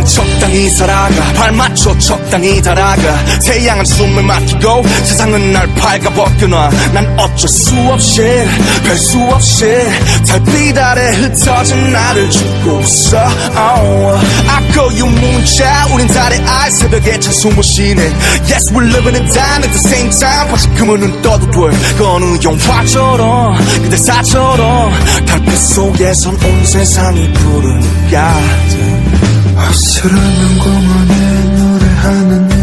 난 적당히 살아가. 발 맞춰 적당히 달아가. 태양은 숨을 막히고 세상은 날 밝아 벗겨놔. 난 어쩔 수 없이 별 수 없이 달빛 아래 흩어진 나를 죽고 있어. oh. Call you 문자 우린 달의 알 새벽에 찬 숨을 쉬네. Yes we're living in time at the same time. 다시금은 눈 떠도 돼그 어느 영화처럼 그 대사처럼 달빛 속에선 온 세상이 푸르니까 어스름한 공원에 노래하는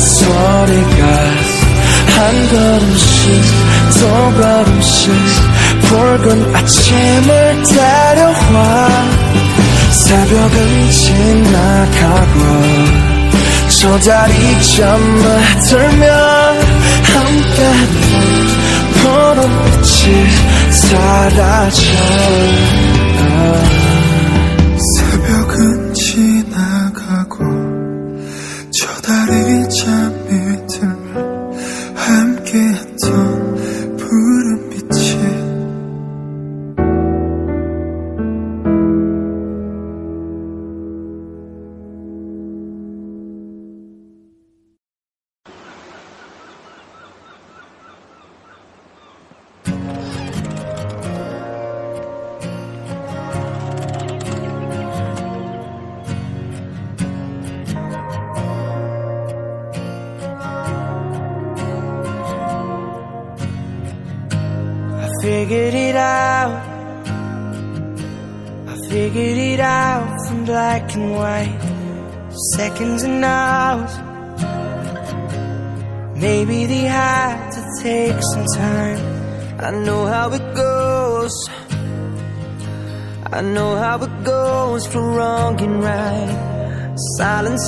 소리가 한 걸음씩 두 걸음씩 붉은 아침을 데려와 새벽은 지나가고 저 달이 잠을 들면 함께했던 푸른 빛이 사라져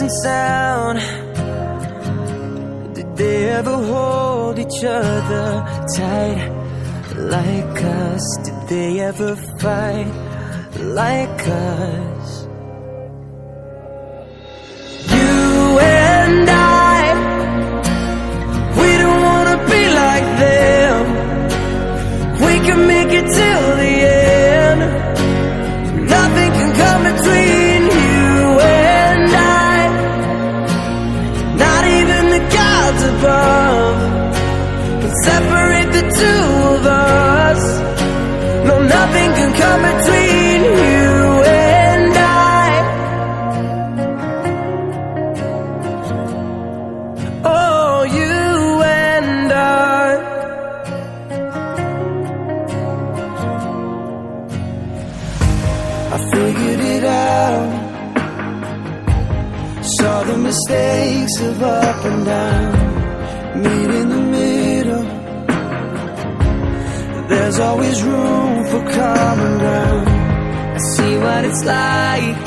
sound. Did they ever hold each other tight like us? Did they ever fight like us? come I see what it's like.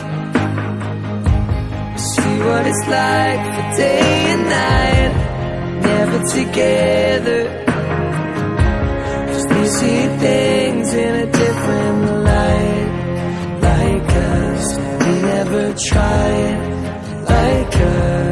I see what it's like for day and night. Never together. Cause we see things in a different light. Like us, we never tried. Like us.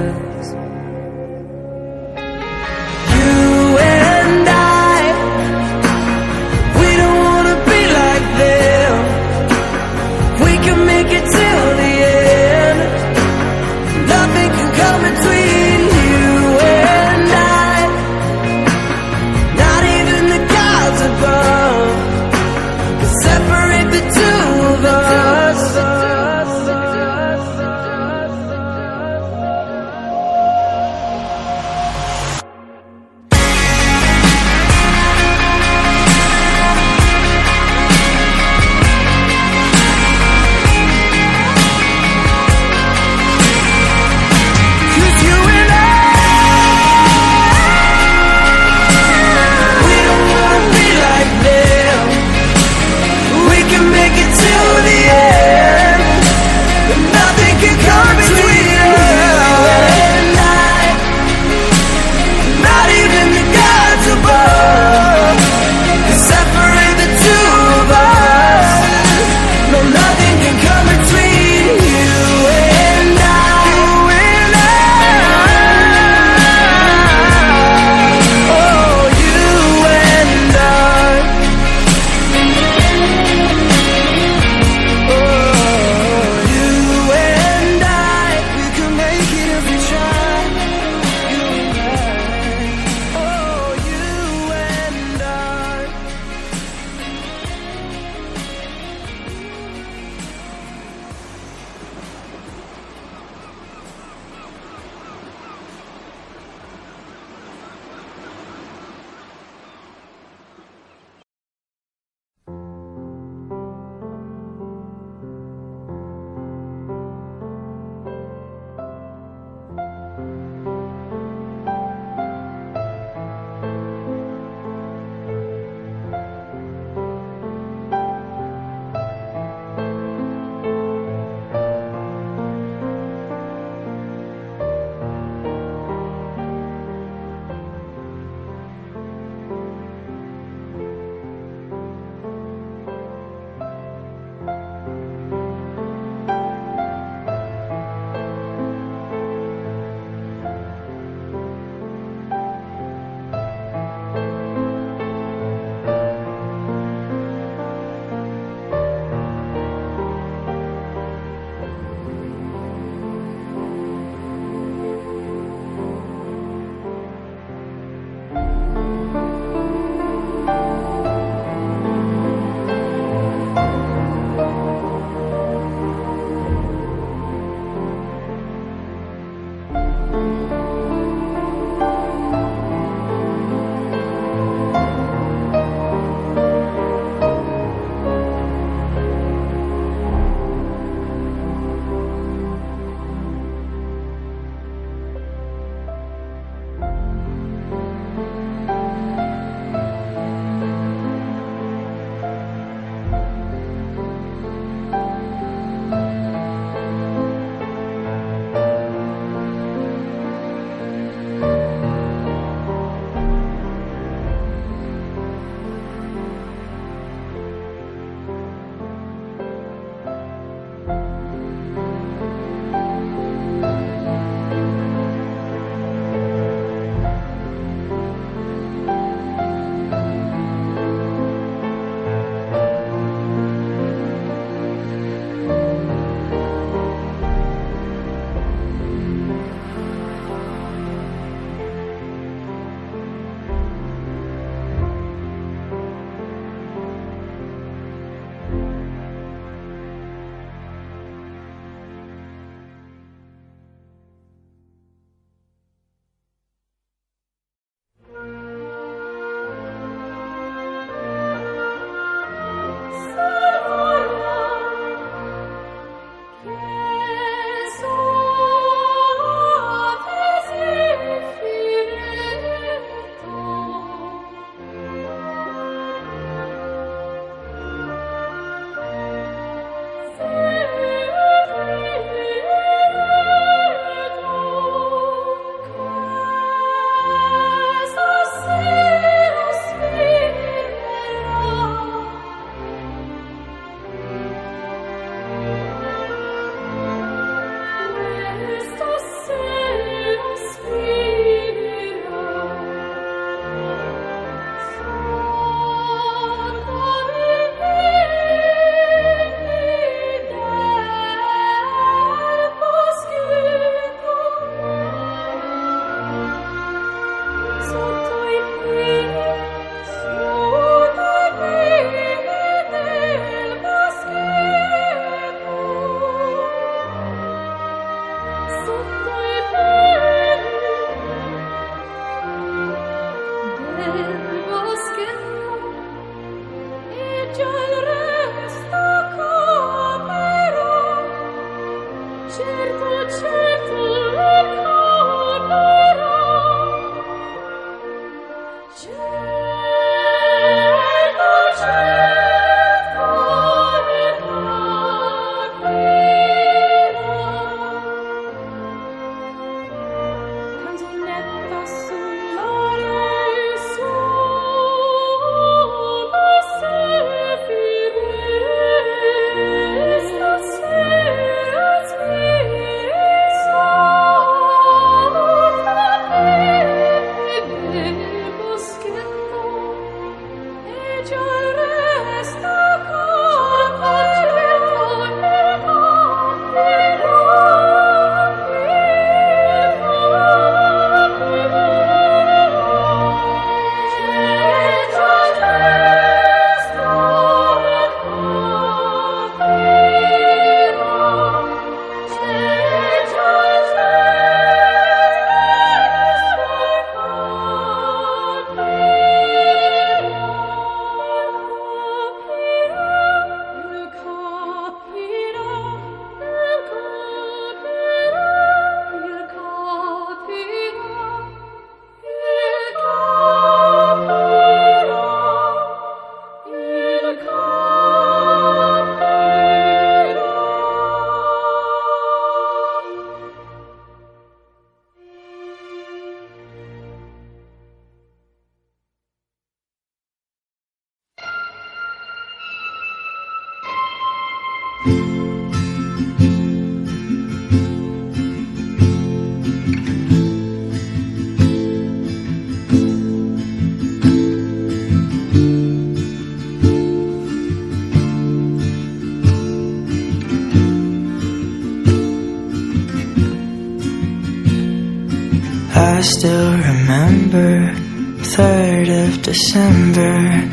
December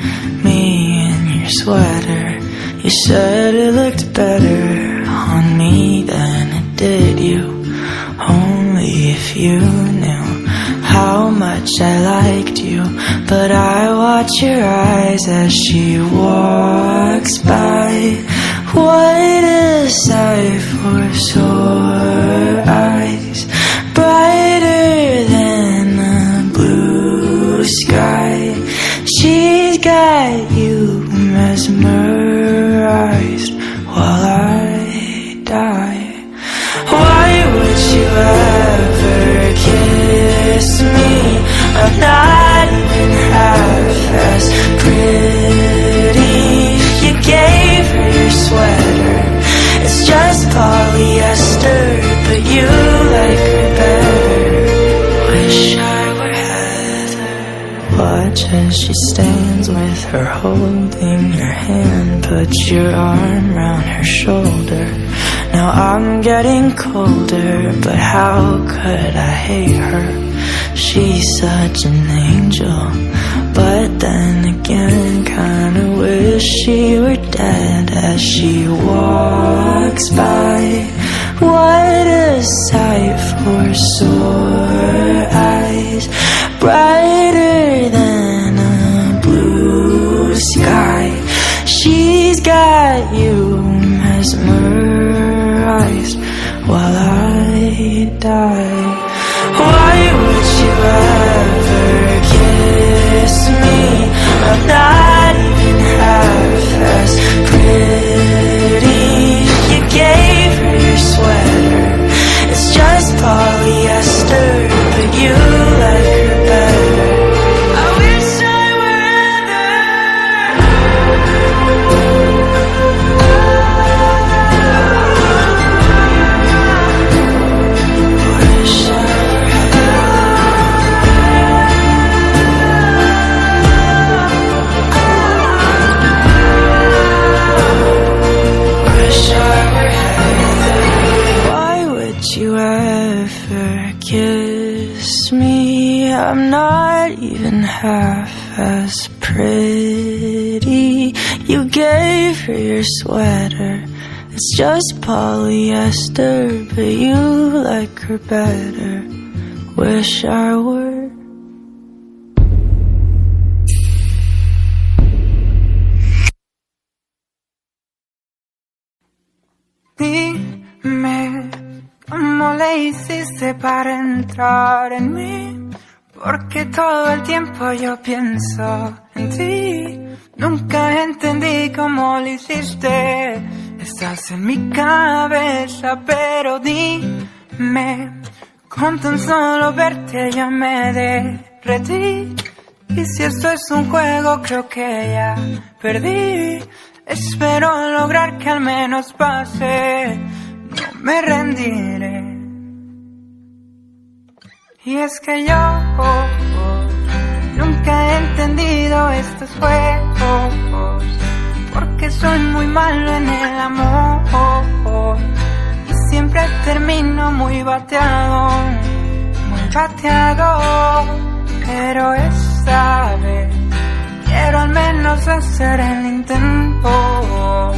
Me in your sweater. You said it looked better on me than it did you. Only if you knew how much I liked you. But I watch your eyes as she walks by. What a sight her holding your hand. Put your arm round her shoulder. Now I'm getting colder, but how could I hate her? She's such an angel, but then again, kinda wish she were dead as she walks by. What a sight for sore eyes, brighter die. for your sweater. It's just polyester, but you like her better. Wish I were. Dime cómo le hiciste para entrar en mí, porque todo el tiempo yo pienso en ti. Nunca entendí cómo lo hiciste. Estás en mi cabeza, pero dime. Con tan solo verte yo me derretí. Y si esto es un juego, creo que ya perdí. Espero lograr que al menos pase. No me rendiré. Y es que yo entendido estos juegos. Porque soy muy malo en el amor. Y siempre termino muy bateado. Muy bateado. Pero esta vez quiero al menos hacer el intento.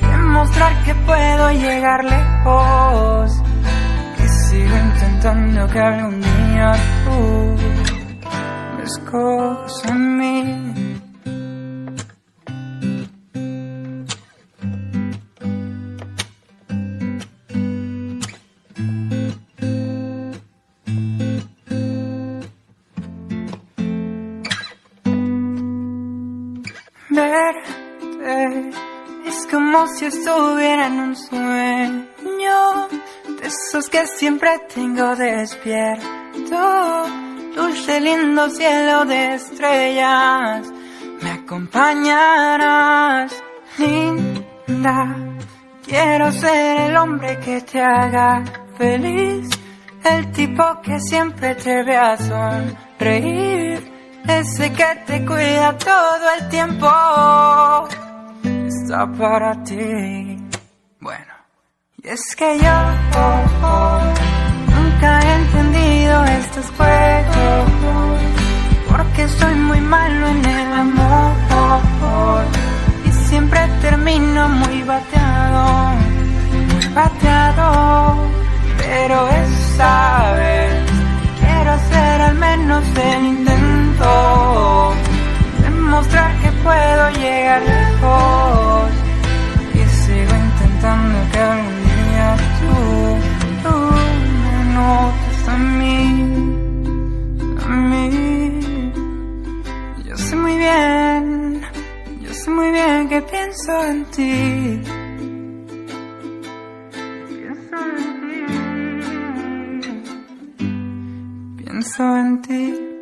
Demostrar que puedo llegar lejos. Que sigo intentando que algún día tú es como si estuviera en un sueño de esos que siempre tengo despierto. Dulce lindo cielo de estrellas, me acompañarás, linda. Quiero ser el hombre que te haga feliz, el tipo que siempre te vea sonreír, ese que te cuida todo el tiempo. Está para ti. Bueno, y es que yo oh, oh, nunca he estos juegos, porque soy muy malo en el amor. Y siempre termino muy bateado, muy bateado. Pero esta vez quiero hacer al menos el intento. Demostrar que puedo llegar lejos. Bien, yo sé muy bien que pienso en ti. Pienso en ti. Pienso en ti.